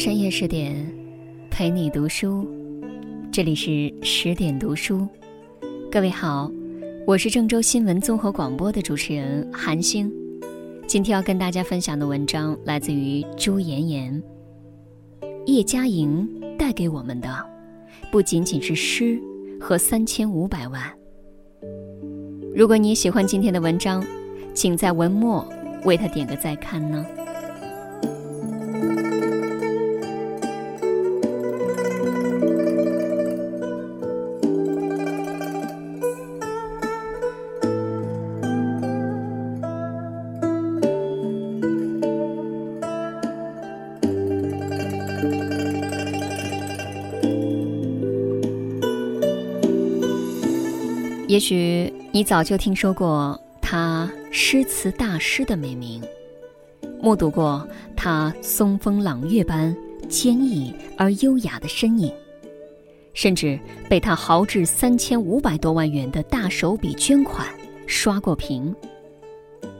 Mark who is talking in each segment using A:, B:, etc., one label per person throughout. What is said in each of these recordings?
A: 深夜十点，陪你读书。这里是十点读书。各位好，我是郑州新闻综合广播的主持人韩星。今天要跟大家分享的文章来自于朱妍妍。叶嘉莹带给我们的，不仅仅是诗和三千五百万。如果你喜欢今天的文章，请在文末为他点个再看呢。也许你早就听说过他诗词大师的美名，目睹过他松风朗月般坚毅而优雅的身影，甚至被他豪掷三千五百多万元的大手笔捐款刷过屏。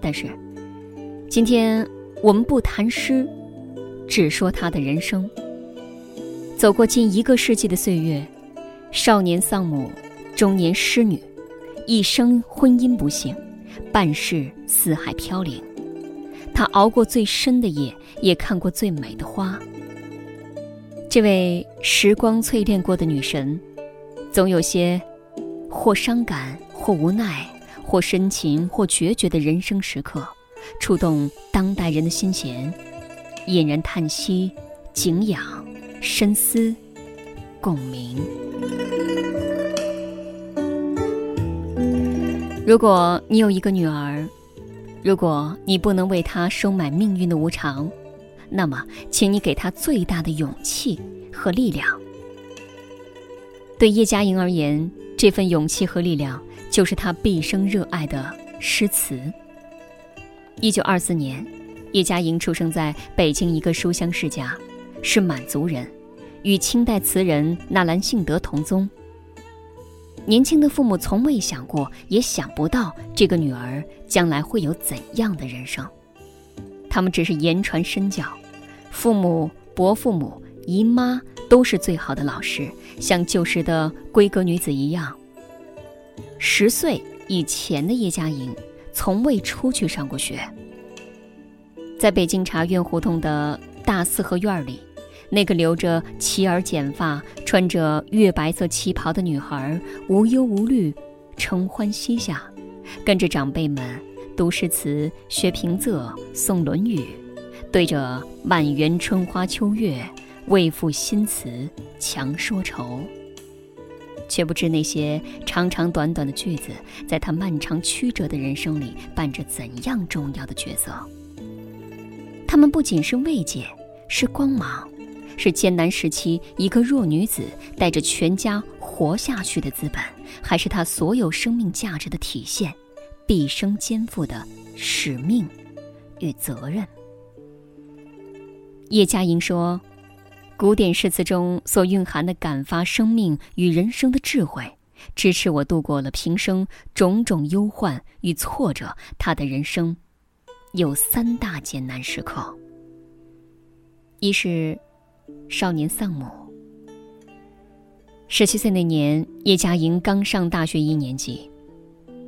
A: 但是，今天我们不谈诗，只说他的人生。走过近一个世纪的岁月，少年丧母，中年失女。一生婚姻不幸，半世四海飘零。他熬过最深的夜，也看过最美的花。这位时光淬炼过的女神，总有些或伤感、或无奈、或深情、或决绝的人生时刻，触动当代人的心弦，引人叹息、敬仰、深思、共鸣。如果你有一个女儿，如果你不能为她收买命运的无常，那么，请你给她最大的勇气和力量。对叶嘉莹而言，这份勇气和力量就是她毕生热爱的诗词。一九二四年，叶嘉莹出生在北京一个书香世家，是满族人，与清代词人纳兰性德同宗。年轻的父母从未想过，也想不到这个女儿将来会有怎样的人生。他们只是言传身教，父母、伯父母、姨妈都是最好的老师，像旧时的闺阁女子一样。十岁以前的叶嘉莹，从未出去上过学。在北京茶院胡同的大四合院里。那个留着齐耳剪发、穿着月白色旗袍的女孩，无忧无虑，承欢膝下，跟着长辈们读诗词、学平仄、诵《论语》，对着“满园春花秋月，为赋新词强说愁”，却不知那些长长短短的句子，在她漫长曲折的人生里扮着怎样重要的角色。他们不仅是慰藉，是光芒。是艰难时期一个弱女子带着全家活下去的资本，还是她所有生命价值的体现，毕生肩负的使命与责任？叶嘉莹说：“古典诗词中所蕴含的感发生命与人生的智慧，支持我度过了平生种种忧患与挫折。她的人生有三大艰难时刻：一是……”少年丧母。十七岁那年，叶嘉莹刚上大学一年级，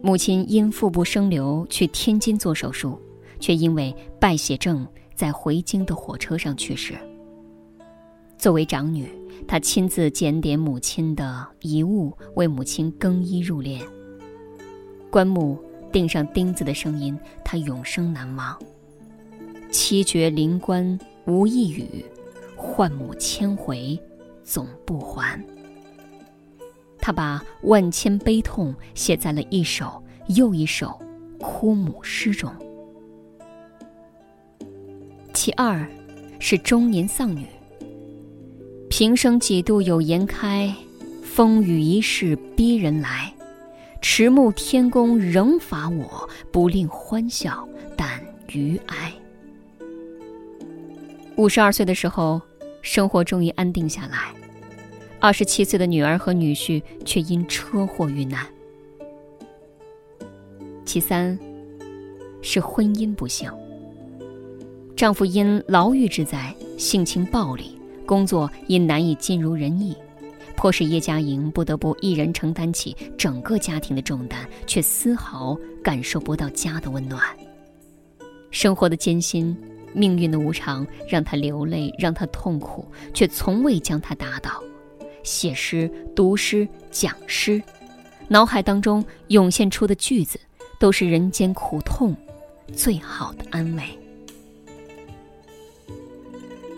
A: 母亲因腹部生瘤去天津做手术，却因为败血症在回京的火车上去世。作为长女，她亲自检点母亲的遗物，为母亲更衣入殓。棺木钉上钉子的声音，她永生难忘。七绝灵棺无一语。唤母千回，总不还。他把万千悲痛写在了一首又一首哭母诗中。其二，是中年丧女。平生几度有颜开，风雨一世逼人来。迟暮天公仍罚我，不令欢笑，但余哀。五十二岁的时候。生活终于安定下来，二十七岁的女儿和女婿却因车祸遇难。其三，是婚姻不幸。丈夫因牢狱之灾，性情暴戾，工作也难以尽如人意，迫使叶嘉莹不得不一人承担起整个家庭的重担，却丝毫感受不到家的温暖。生活的艰辛，命运的无常，让她流泪，让她痛苦，却从未将她打倒。写诗、读诗、讲诗，脑海当中涌现出的句子，都是人间苦痛最好的安慰。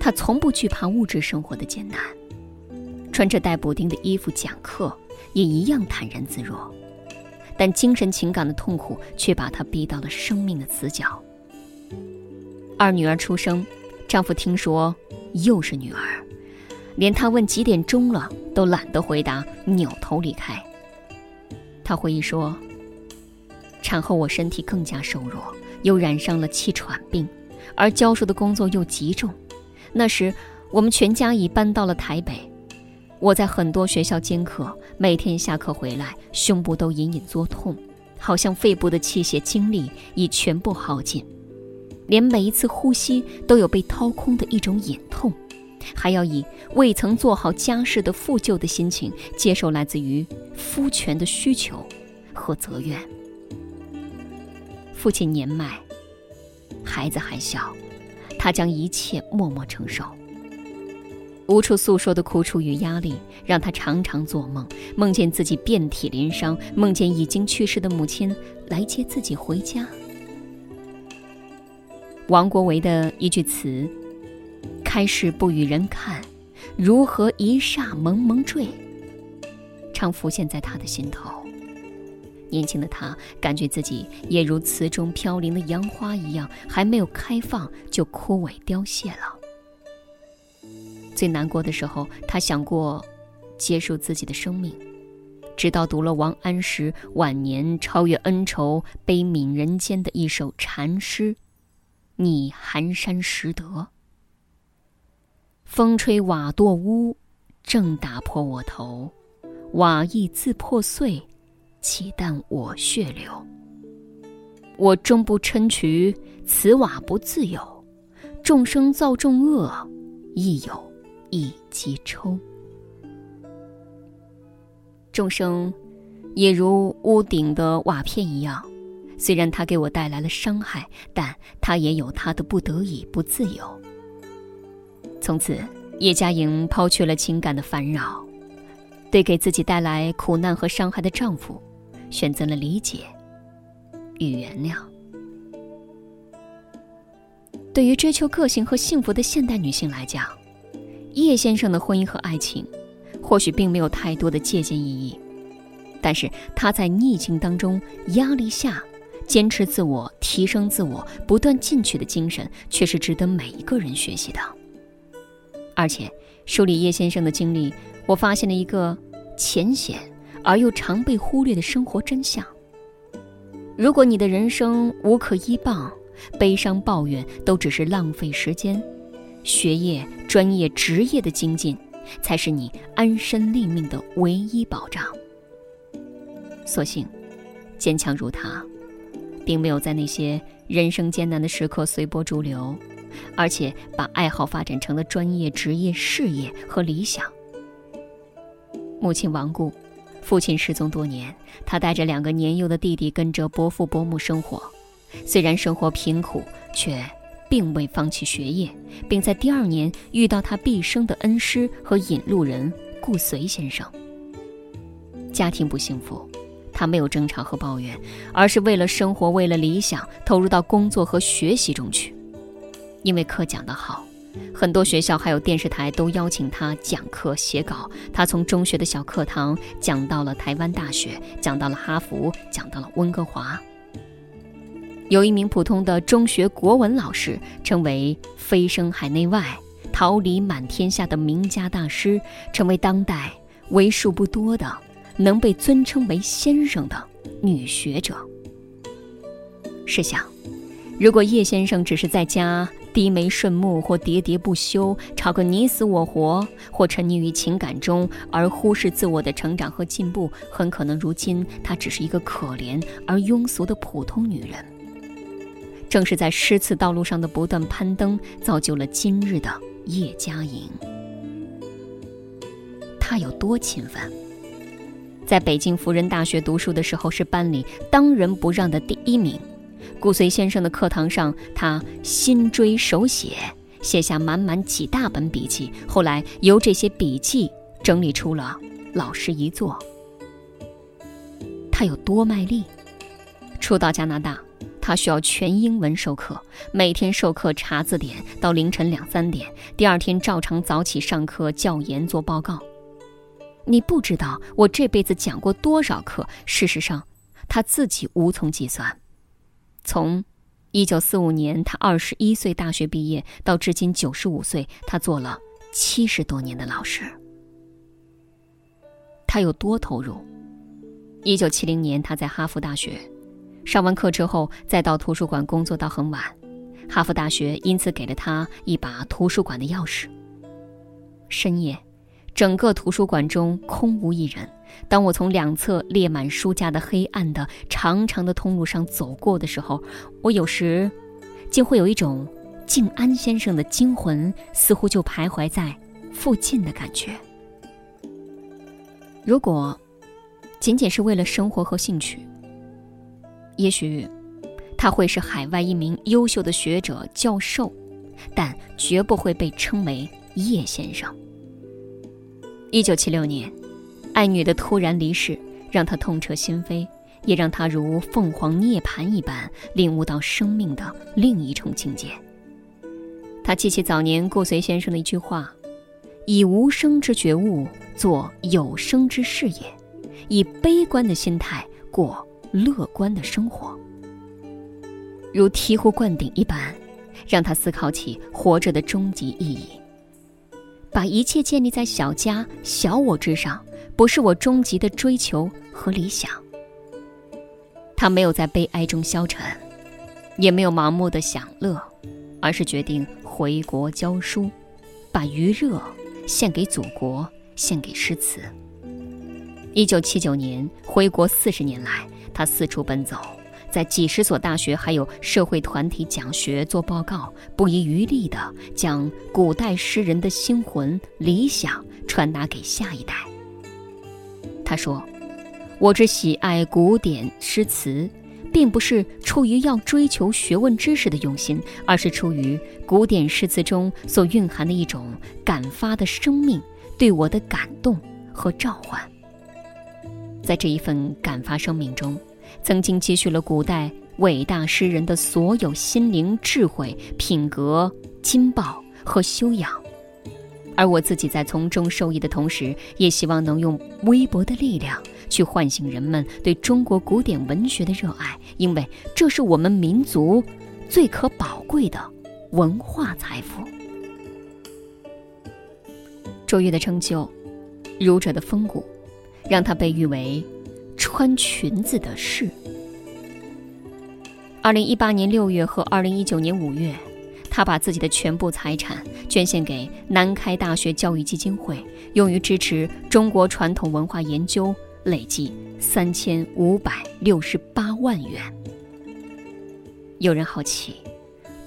A: 他从不惧怕物质生活的艰难，穿着带补丁的衣服讲课也一样坦然自若，但精神情感的痛苦却把他逼到了生命的死角。二女儿出生，丈夫听说又是女儿。连他问几点钟了都懒得回答，扭头离开。他回忆说：“产后我身体更加瘦弱，又染上了气喘病，而教书的工作又极重。那时我们全家已搬到了台北，我在很多学校兼课，每天下课回来，胸部都隐隐作痛，好像肺部的气血精力已全部耗尽，连每一次呼吸都有被掏空的一种隐痛。”还要以未曾做好家事的负疚的心情，接受来自于夫权的需求和责怨。父亲年迈，孩子还小，他将一切默默承受。无处诉说的苦楚与压力，让他常常做梦，梦见自己遍体鳞伤，梦见已经去世的母亲来接自己回家。王国维的一句词。开始不与人看，如何一霎蒙蒙坠？常浮现在他的心头。年轻的他，感觉自己也如词中飘零的杨花一样，还没有开放就枯萎凋谢了。最难过的时候，他想过结束自己的生命，直到读了王安石晚年超越恩仇、悲悯人间的一首禅诗：“你寒山拾得。”风吹瓦堕屋，正打破我头。瓦亦自破碎，岂但我血流？我终不嗔渠，此瓦不自有。众生造众恶，亦有一机抽。众生也如屋顶的瓦片一样，虽然他给我带来了伤害，但他也有他的不得已、不自由。从此，叶嘉莹抛去了情感的烦扰，对给自己带来苦难和伤害的丈夫，选择了理解与原谅。对于追求个性和幸福的现代女性来讲，叶先生的婚姻和爱情，或许并没有太多的借鉴意义，但是他在逆境当中、压力下坚持自我、提升自我、不断进取的精神，却是值得每一个人学习的。而且，梳理叶先生的经历，我发现了一个浅显而又常被忽略的生活真相：如果你的人生无可依傍，悲伤抱怨都只是浪费时间，学业、专业、职业的精进，才是你安身立命的唯一保障。所幸，坚强如他，并没有在那些人生艰难的时刻随波逐流。而且把爱好发展成了专业、职业、事业和理想。母亲亡故，父亲失踪多年，他带着两个年幼的弟弟跟着伯父伯母生活。虽然生活贫苦，却并未放弃学业，并在第二年遇到他毕生的恩师和引路人顾随先生。家庭不幸福，他没有争吵和抱怨，而是为了生活，为了理想，投入到工作和学习中去。因为课讲得好，很多学校还有电视台都邀请他讲课写稿。他从中学的小课堂讲到了台湾大学，讲到了哈佛，讲到了温哥华。有一名普通的中学国文老师称为“飞升海内外，桃李满天下”的名家大师，成为当代为数不多的能被尊称为先生的女学者。试想，如果叶先生只是在家，低眉顺目，或喋喋不休，吵个你死我活，或沉溺于情感中而忽视自我的成长和进步，很可能如今她只是一个可怜而庸俗的普通女人。正是在诗词道路上的不断攀登，造就了今日的叶嘉莹。她有多勤奋。在北京辅仁大学读书的时候，是班里当仁不让的第一名。顾随先生的课堂上，他心追手写，写下满满几大本笔记。后来由这些笔记整理出了老师一作。他有多卖力？初到加拿大，他需要全英文授课，每天授课查字典到凌晨两三点，第二天照常早起上课教研做报告。你不知道我这辈子讲过多少课，事实上，他自己无从计算。从一九四五年他二十一岁大学毕业到至今九十五岁，他做了七十多年的老师。他有多投入？一九七零年他在哈佛大学上完课之后，再到图书馆工作到很晚。哈佛大学因此给了他一把图书馆的钥匙。深夜。整个图书馆中空无一人。当我从两侧列满书架的黑暗的长长的通路上走过的时候，我有时竟会有一种静安先生的精魂似乎就徘徊在附近的感觉。如果仅仅是为了生活和兴趣，也许他会是海外一名优秀的学者、教授，但绝不会被称为叶先生。一九七六年，爱女的突然离世让他痛彻心扉，也让他如凤凰涅槃一般领悟到生命的另一重境界。他记起早年顾随先生的一句话：“以无声之觉悟做有声之事业，以悲观的心态过乐观的生活。”如醍醐灌顶一般，让他思考起活着的终极意义。把一切建立在小家小我之上，不是我终极的追求和理想。他没有在悲哀中消沉，也没有盲目的享乐，而是决定回国教书，把余热献给祖国，献给诗词。一九七九年回国四十年来，他四处奔走。在几十所大学，还有社会团体讲学、做报告，不遗余力地将古代诗人的心魂、理想传达给下一代。他说：“我之喜爱古典诗词，并不是出于要追求学问知识的用心，而是出于古典诗词中所蕴含的一种感发的生命对我的感动和召唤。在这一份感发生命中。”曾经积蓄了古代伟大诗人的所有心灵智慧、品格、金报和修养，而我自己在从中受益的同时，也希望能用微薄的力量去唤醒人们对中国古典文学的热爱，因为这是我们民族最可宝贵的文化财富。卓越的成就，儒者的风骨，让他被誉为。穿裙子的事。二零一八年六月和二零一九年五月，他把自己的全部财产捐献给南开大学教育基金会，用于支持中国传统文化研究，累计三千五百六十八万元。有人好奇，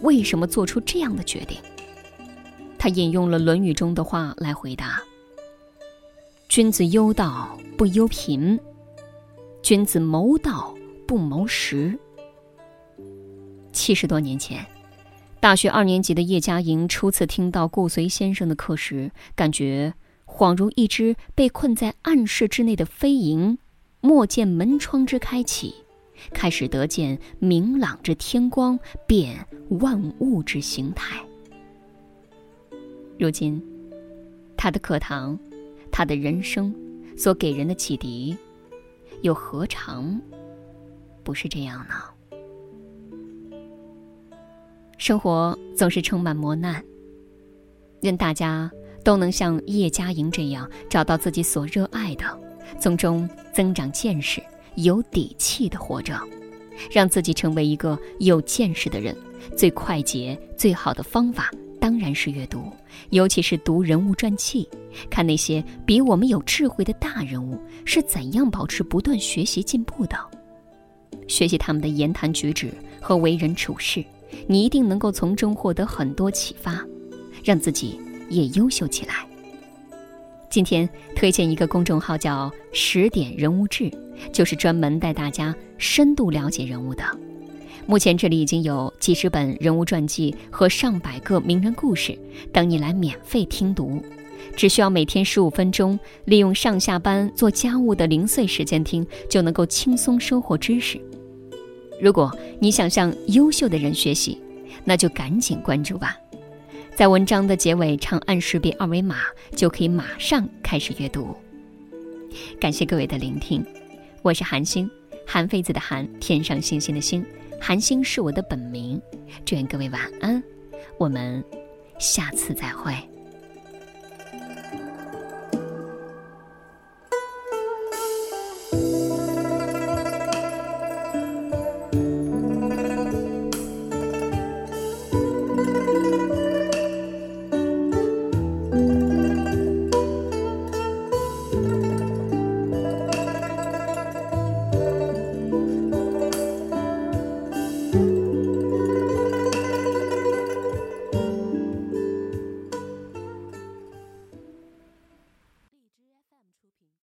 A: 为什么做出这样的决定？他引用了《论语》中的话来回答：“君子忧道不忧贫。”君子谋道不谋食。七十多年前，大学二年级的叶嘉莹初次听到顾随先生的课时，感觉恍如一只被困在暗室之内的飞蝇，莫见门窗之开启，开始得见明朗之天光，变万物之形态。如今，他的课堂，他的人生，所给人的启迪。又何尝不是这样呢？生活总是充满磨难，愿大家都能像叶嘉莹这样，找到自己所热爱的，从中增长见识，有底气的活着，让自己成为一个有见识的人。最快捷、最好的方法。当然是阅读，尤其是读人物传记，看那些比我们有智慧的大人物是怎样保持不断学习进步的。学习他们的言谈举止和为人处事，你一定能够从中获得很多启发，让自己也优秀起来。今天推荐一个公众号叫“十点人物志”，就是专门带大家深度了解人物的。目前这里已经有几十本人物传记和上百个名人故事等你来免费听读，只需要每天十五分钟，利用上下班做家务的零碎时间听，就能够轻松收获知识。如果你想向优秀的人学习，那就赶紧关注吧。在文章的结尾长按识别二维码，就可以马上开始阅读。感谢各位的聆听，我是韩星，韩非子的韩，天上星星的星，韩星是我的本名。祝愿各位晚安，我们下次再会。